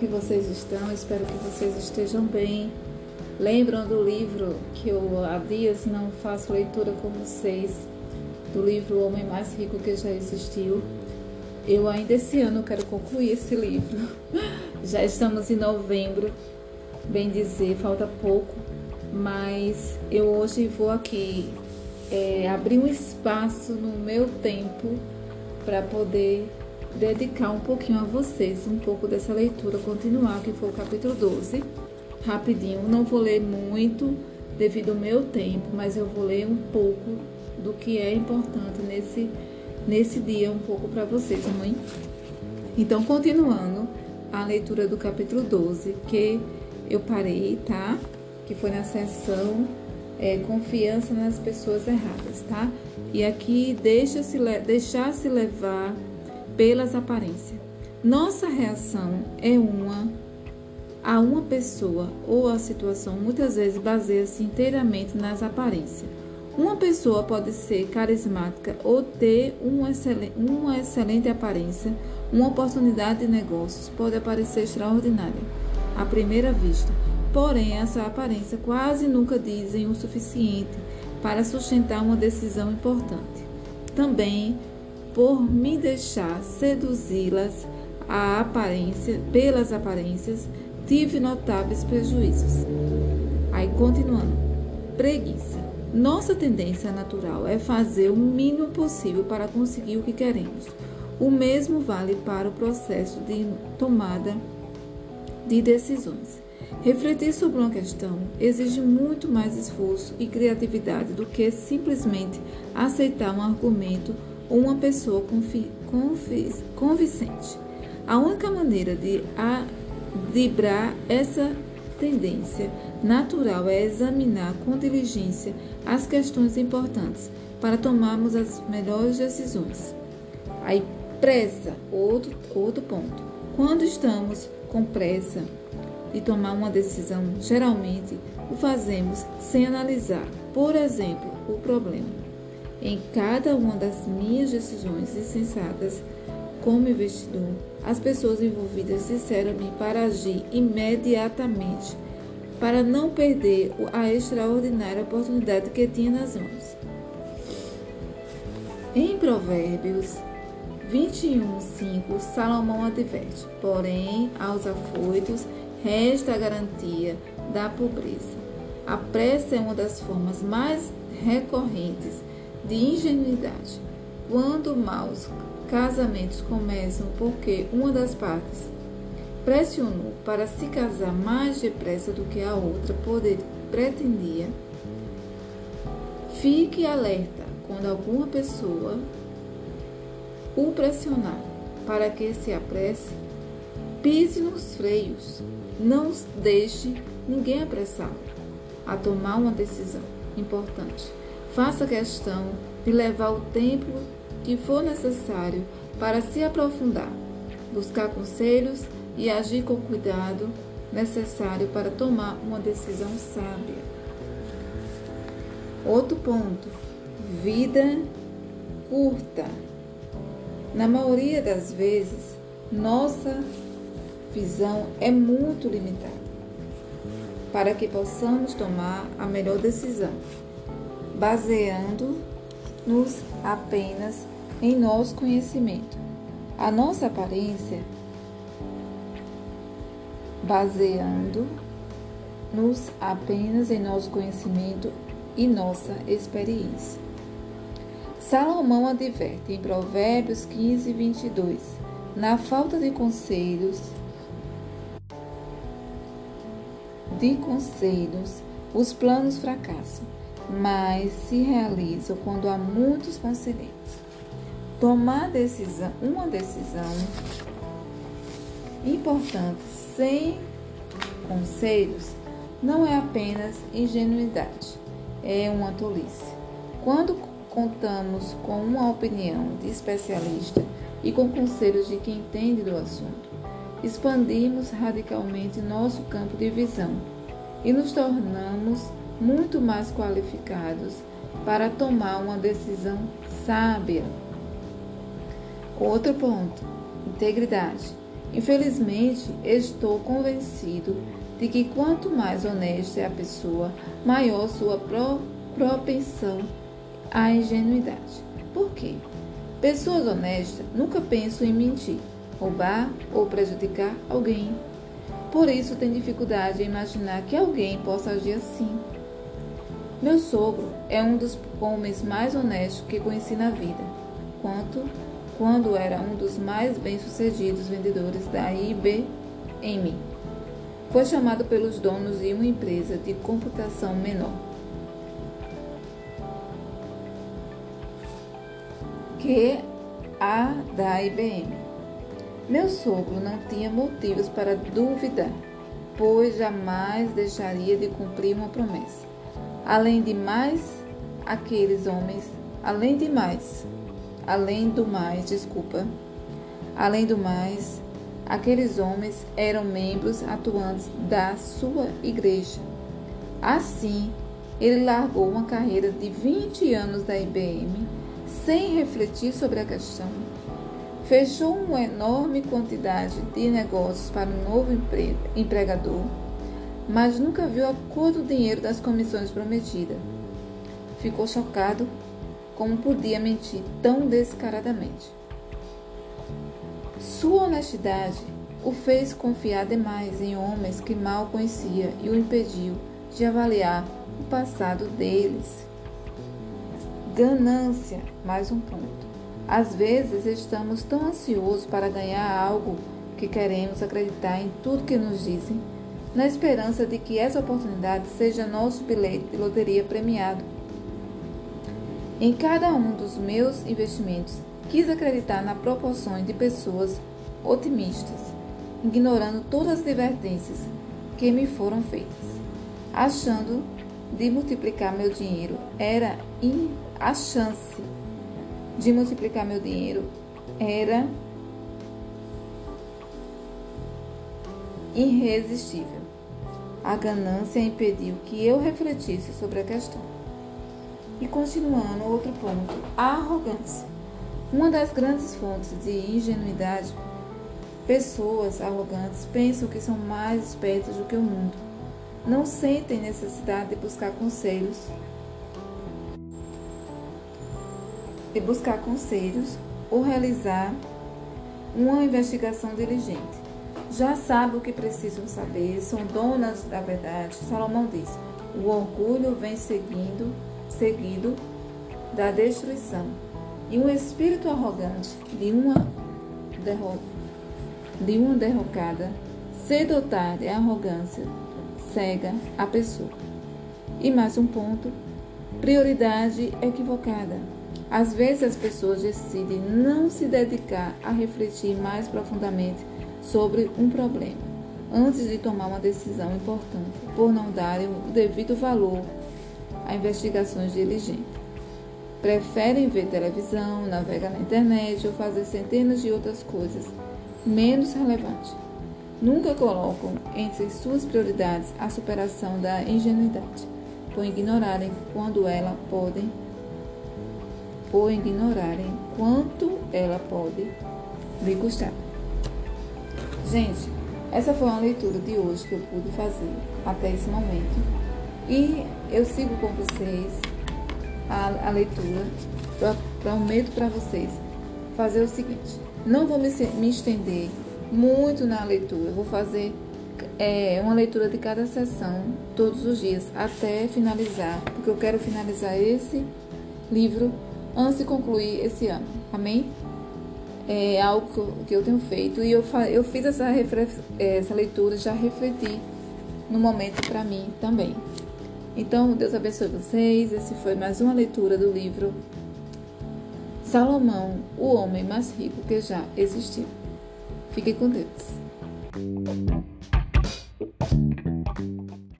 que vocês estão? Espero que vocês estejam bem. Lembram do livro que eu há dias não faço leitura com vocês, do livro O Homem Mais Rico que já existiu? Eu ainda esse ano quero concluir esse livro. Já estamos em novembro, bem dizer, falta pouco, mas eu hoje vou aqui é, abrir um espaço no meu tempo para poder dedicar um pouquinho a vocês, um pouco dessa leitura, continuar, que foi o capítulo 12, rapidinho. Não vou ler muito devido ao meu tempo, mas eu vou ler um pouco do que é importante nesse, nesse dia, um pouco para vocês, mãe. Então, continuando a leitura do capítulo 12, que eu parei, tá? Que foi na sessão é, Confiança nas Pessoas Erradas, tá? E aqui deixa-se deixar-se levar pelas aparências. Nossa reação é uma a uma pessoa ou a situação muitas vezes baseia-se inteiramente nas aparências. Uma pessoa pode ser carismática ou ter uma excelente, uma excelente aparência, uma oportunidade de negócios pode parecer extraordinária à primeira vista, porém essa aparência quase nunca dizem o suficiente para sustentar uma decisão importante. Também por me deixar seduzi-las a aparência, pelas aparências, tive notáveis prejuízos. Aí continuando. Preguiça. Nossa tendência natural é fazer o mínimo possível para conseguir o que queremos. O mesmo vale para o processo de tomada de decisões. Refletir sobre uma questão exige muito mais esforço e criatividade do que simplesmente aceitar um argumento uma pessoa convincente. A única maneira de driblar essa tendência natural é examinar com diligência as questões importantes para tomarmos as melhores decisões. Aí, pressa, outro, outro ponto. Quando estamos com pressa de tomar uma decisão, geralmente o fazemos sem analisar, por exemplo, o problema. Em cada uma das minhas decisões insensatas como investidor, as pessoas envolvidas disseram-me para agir imediatamente, para não perder a extraordinária oportunidade que tinha nas mãos. Em Provérbios 21:5, Salomão adverte: porém, aos afoitos resta a garantia da pobreza. A pressa é uma das formas mais recorrentes de ingenuidade. Quando maus casamentos começam porque uma das partes pressionou para se casar mais depressa do que a outra poder, pretendia, fique alerta quando alguma pessoa o pressionar para que se apresse, pise nos freios, não deixe ninguém apressá-lo a tomar uma decisão importante. Faça questão de levar o tempo que for necessário para se aprofundar, buscar conselhos e agir com o cuidado necessário para tomar uma decisão sábia. Outro ponto: vida curta. Na maioria das vezes, nossa visão é muito limitada para que possamos tomar a melhor decisão baseando-nos apenas em nosso conhecimento. A nossa aparência, baseando-nos apenas em nosso conhecimento e nossa experiência. Salomão adverte em Provérbios 15, 22: na falta de conselhos, de conselhos, os planos fracassam mas se realizam quando há muitos conselheiros. Tomar decisão, uma decisão importante sem conselhos não é apenas ingenuidade, é uma tolice. Quando contamos com uma opinião de especialista e com conselhos de quem entende do assunto, expandimos radicalmente nosso campo de visão e nos tornamos muito mais qualificados para tomar uma decisão sábia. Outro ponto: integridade. Infelizmente, estou convencido de que quanto mais honesta é a pessoa, maior sua pro propensão à ingenuidade. Por quê? Pessoas honestas nunca pensam em mentir, roubar ou prejudicar alguém. Por isso, têm dificuldade em imaginar que alguém possa agir assim. Meu sogro é um dos homens mais honestos que conheci na vida, quanto quando era um dos mais bem-sucedidos vendedores da IBM. Foi chamado pelos donos de uma empresa de computação menor. Que a da IBM. Meu sogro não tinha motivos para duvidar, pois jamais deixaria de cumprir uma promessa. Além de mais, aqueles homens, além de mais, além do mais, desculpa, além do mais, aqueles homens eram membros atuantes da sua igreja. Assim, ele largou uma carreira de 20 anos da IBM sem refletir sobre a questão. Fechou uma enorme quantidade de negócios para um novo empregador mas nunca viu a cor do dinheiro das comissões prometidas. Ficou chocado como podia mentir tão descaradamente. Sua honestidade o fez confiar demais em homens que mal conhecia e o impediu de avaliar o passado deles. Ganância, mais um ponto. Às vezes estamos tão ansiosos para ganhar algo que queremos acreditar em tudo que nos dizem na esperança de que essa oportunidade seja nosso bilhete de loteria premiado. Em cada um dos meus investimentos, quis acreditar na proporção de pessoas otimistas, ignorando todas as advertências que me foram feitas, achando de multiplicar meu dinheiro era a chance de multiplicar meu dinheiro era irresistível. A ganância impediu que eu refletisse sobre a questão. E continuando, outro ponto, a arrogância. Uma das grandes fontes de ingenuidade. Pessoas arrogantes pensam que são mais espertas do que o mundo. Não sentem necessidade de buscar conselhos. De buscar conselhos ou realizar uma investigação diligente já sabem o que precisam saber, são donas da verdade. Salomão diz: o orgulho vem seguindo, seguido da destruição, e um espírito arrogante de uma, derro de uma derrocada, cedo ou tarde, a arrogância cega a pessoa. E mais um ponto: prioridade equivocada. Às vezes as pessoas decidem não se dedicar a refletir mais profundamente sobre um problema, antes de tomar uma decisão importante, por não darem o devido valor a investigações diligentes. Preferem ver televisão, navegar na internet ou fazer centenas de outras coisas menos relevantes. Nunca colocam entre suas prioridades a superação da ingenuidade, por ignorarem quando ela podem por ignorarem quanto ela pode lhe custar. Gente, essa foi uma leitura de hoje que eu pude fazer até esse momento. E eu sigo com vocês a, a leitura. Prometo para vocês fazer o seguinte: não vou me, me estender muito na leitura, vou fazer é, uma leitura de cada sessão todos os dias até finalizar, porque eu quero finalizar esse livro antes de concluir esse ano. Amém? É algo que eu tenho feito e eu, eu fiz essa, essa leitura, já refleti no momento para mim também. Então, Deus abençoe vocês. Esse foi mais uma leitura do livro Salomão, o homem mais rico que já existiu. Fiquem com Deus.